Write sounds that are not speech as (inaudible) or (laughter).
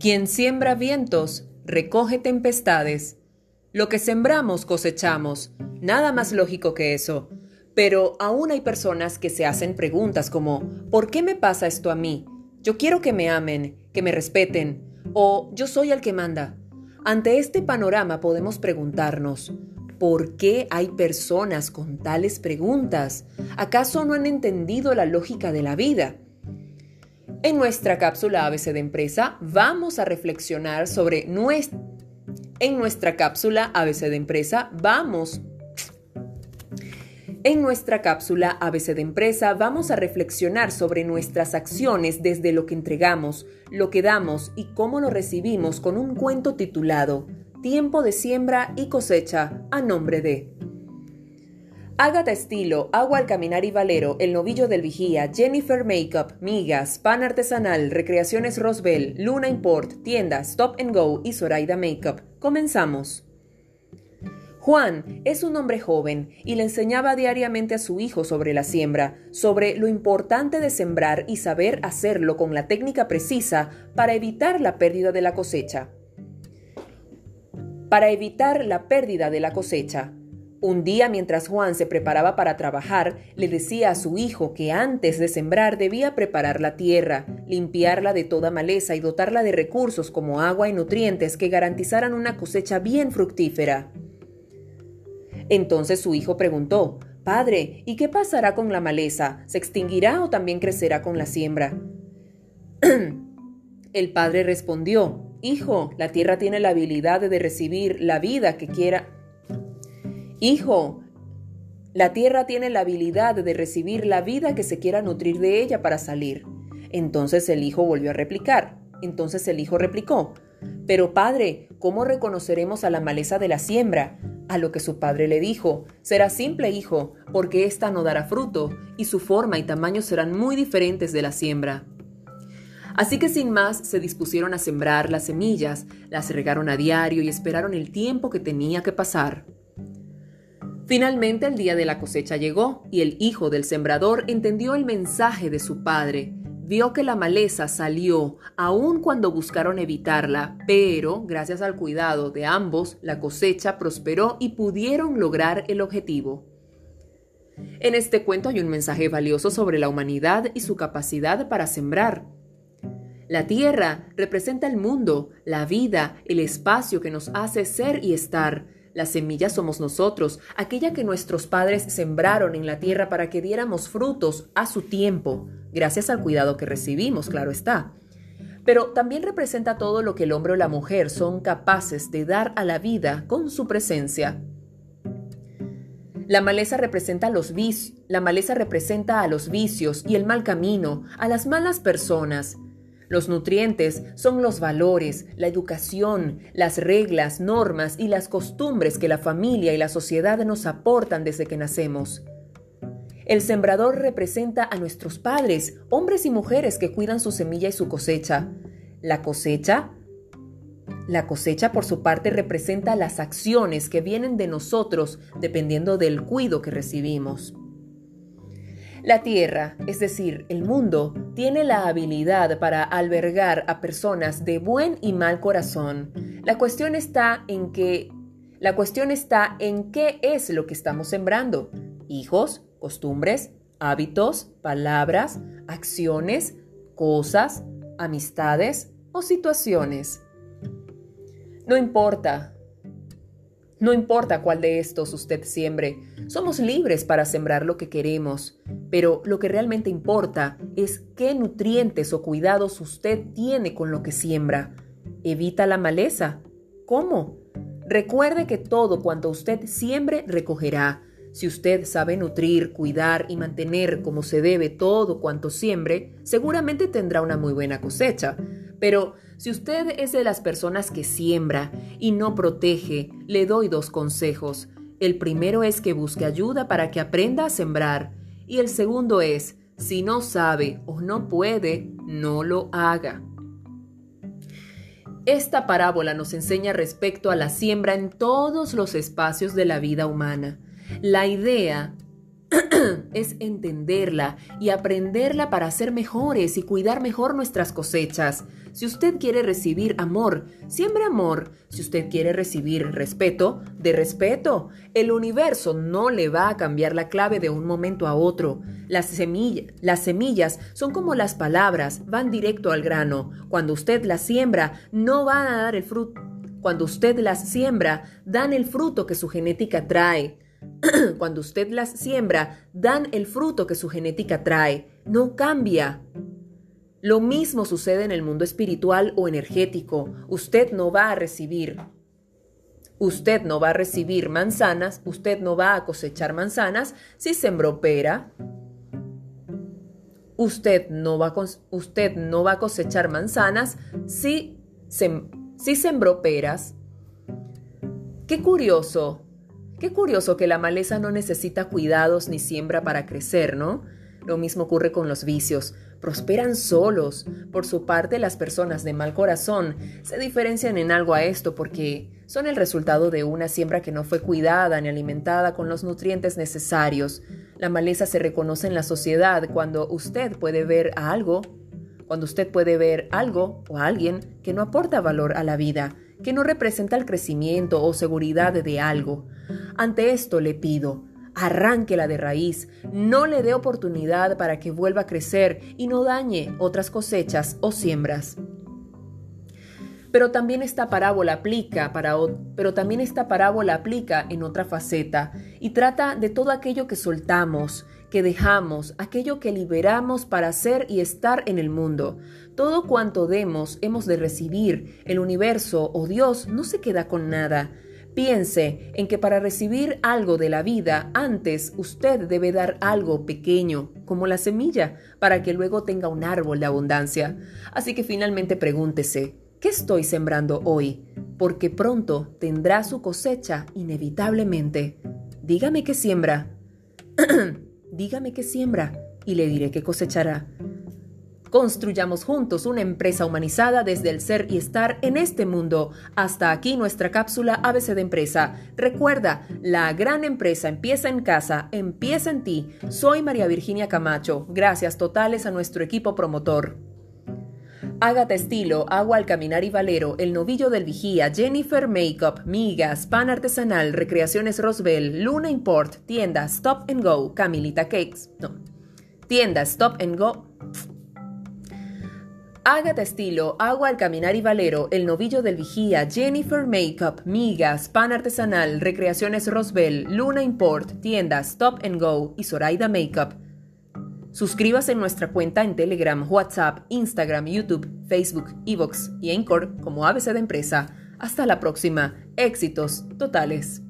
Quien siembra vientos, recoge tempestades. Lo que sembramos cosechamos. Nada más lógico que eso. Pero aún hay personas que se hacen preguntas como, ¿por qué me pasa esto a mí? Yo quiero que me amen, que me respeten, o yo soy el que manda. Ante este panorama podemos preguntarnos, ¿por qué hay personas con tales preguntas? ¿Acaso no han entendido la lógica de la vida? En nuestra cápsula ABC de empresa vamos a reflexionar sobre nuestra... En nuestra cápsula ABC de empresa vamos en nuestra cápsula ABC de Empresa vamos a reflexionar sobre nuestras acciones desde lo que entregamos, lo que damos y cómo lo recibimos con un cuento titulado Tiempo de siembra y cosecha a nombre de Ágata Estilo, Agua al Caminar y Valero, El Novillo del Vigía, Jennifer Makeup, Migas, Pan Artesanal, Recreaciones Rosbel, Luna Import, Tienda, Stop and Go y Zoraida Makeup. Comenzamos. Juan es un hombre joven y le enseñaba diariamente a su hijo sobre la siembra, sobre lo importante de sembrar y saber hacerlo con la técnica precisa para evitar la pérdida de la cosecha. Para evitar la pérdida de la cosecha. Un día mientras Juan se preparaba para trabajar, le decía a su hijo que antes de sembrar debía preparar la tierra, limpiarla de toda maleza y dotarla de recursos como agua y nutrientes que garantizaran una cosecha bien fructífera. Entonces su hijo preguntó, Padre, ¿y qué pasará con la maleza? ¿Se extinguirá o también crecerá con la siembra? (clears throat) El padre respondió, Hijo, la tierra tiene la habilidad de recibir la vida que quiera. Hijo, la tierra tiene la habilidad de recibir la vida que se quiera nutrir de ella para salir. Entonces el hijo volvió a replicar. Entonces el hijo replicó, Pero padre, ¿cómo reconoceremos a la maleza de la siembra? A lo que su padre le dijo, será simple hijo, porque ésta no dará fruto, y su forma y tamaño serán muy diferentes de la siembra. Así que sin más se dispusieron a sembrar las semillas, las regaron a diario y esperaron el tiempo que tenía que pasar. Finalmente el día de la cosecha llegó y el hijo del sembrador entendió el mensaje de su padre vio que la maleza salió aun cuando buscaron evitarla, pero gracias al cuidado de ambos, la cosecha prosperó y pudieron lograr el objetivo. En este cuento hay un mensaje valioso sobre la humanidad y su capacidad para sembrar. La tierra representa el mundo, la vida, el espacio que nos hace ser y estar. La semilla somos nosotros, aquella que nuestros padres sembraron en la tierra para que diéramos frutos a su tiempo gracias al cuidado que recibimos, claro está. Pero también representa todo lo que el hombre o la mujer son capaces de dar a la vida con su presencia. La maleza representa los vicios, la maleza representa a los vicios y el mal camino, a las malas personas. Los nutrientes son los valores, la educación, las reglas, normas y las costumbres que la familia y la sociedad nos aportan desde que nacemos. El sembrador representa a nuestros padres, hombres y mujeres que cuidan su semilla y su cosecha. La cosecha la cosecha, por su parte, representa las acciones que vienen de nosotros dependiendo del cuido que recibimos. La tierra, es decir, el mundo, tiene la habilidad para albergar a personas de buen y mal corazón. La cuestión está en que la cuestión está en qué es lo que estamos sembrando. Hijos, costumbres, hábitos, palabras, acciones, cosas, amistades o situaciones. No importa. No importa cuál de estos usted siembre, somos libres para sembrar lo que queremos, pero lo que realmente importa es qué nutrientes o cuidados usted tiene con lo que siembra. Evita la maleza. ¿Cómo? Recuerde que todo cuanto usted siembre recogerá. Si usted sabe nutrir, cuidar y mantener como se debe todo cuanto siembre, seguramente tendrá una muy buena cosecha. Pero si usted es de las personas que siembra y no protege, le doy dos consejos. El primero es que busque ayuda para que aprenda a sembrar. Y el segundo es, si no sabe o no puede, no lo haga. Esta parábola nos enseña respecto a la siembra en todos los espacios de la vida humana. La idea (clears throat) es entenderla y aprenderla para ser mejores y cuidar mejor nuestras cosechas. Si usted quiere recibir amor, siembre amor. Si usted quiere recibir respeto, de respeto. El universo no le va a cambiar la clave de un momento a otro. Las, las semillas son como las palabras, van directo al grano. Cuando usted las siembra, no van a dar el fruto. Cuando usted las siembra, dan el fruto que su genética trae. (clears throat) Cuando usted las siembra, dan el fruto que su genética trae. No cambia. Lo mismo sucede en el mundo espiritual o energético. Usted no va a recibir. Usted no va a recibir manzanas, usted no va a cosechar manzanas si sembró pera. Usted no va a, usted no va a cosechar manzanas si, si sembró peras. Qué curioso, Qué curioso que la maleza no necesita cuidados ni siembra para crecer, ¿no? Lo mismo ocurre con los vicios. Prosperan solos. Por su parte, las personas de mal corazón se diferencian en algo a esto porque son el resultado de una siembra que no fue cuidada ni alimentada con los nutrientes necesarios. La maleza se reconoce en la sociedad cuando usted puede ver a algo, cuando usted puede ver algo o a alguien que no aporta valor a la vida, que no representa el crecimiento o seguridad de algo. Ante esto le pido, arránquela de raíz, no le dé oportunidad para que vuelva a crecer y no dañe otras cosechas o siembras. Pero también esta parábola aplica para pero también esta parábola aplica en otra faceta y trata de todo aquello que soltamos, que dejamos, aquello que liberamos para ser y estar en el mundo. Todo cuanto demos hemos de recibir. El universo o Dios no se queda con nada. Piense en que para recibir algo de la vida, antes usted debe dar algo pequeño, como la semilla, para que luego tenga un árbol de abundancia. Así que finalmente pregúntese, ¿qué estoy sembrando hoy? Porque pronto tendrá su cosecha inevitablemente. Dígame qué siembra. (clears throat) Dígame qué siembra y le diré qué cosechará. Construyamos juntos una empresa humanizada desde el ser y estar en este mundo. Hasta aquí nuestra cápsula ABC de empresa. Recuerda, la gran empresa empieza en casa, empieza en ti. Soy María Virginia Camacho. Gracias totales a nuestro equipo promotor. Ágata Estilo, Agua al Caminar y Valero, El Novillo del Vigía, Jennifer Makeup, Migas, Pan Artesanal, Recreaciones Roswell, Luna Import, Tienda Stop and Go, Camilita Cakes. No. Tienda Stop and Go. Ágata Estilo, Agua al Caminar y Valero, El Novillo del Vigía, Jennifer Makeup, Migas, Pan Artesanal, Recreaciones Roswell, Luna Import, Tienda Stop and Go y Zoraida Makeup. Suscríbase en nuestra cuenta en Telegram, WhatsApp, Instagram, YouTube, Facebook, Evox y Anchor como ABC de Empresa. Hasta la próxima. Éxitos totales.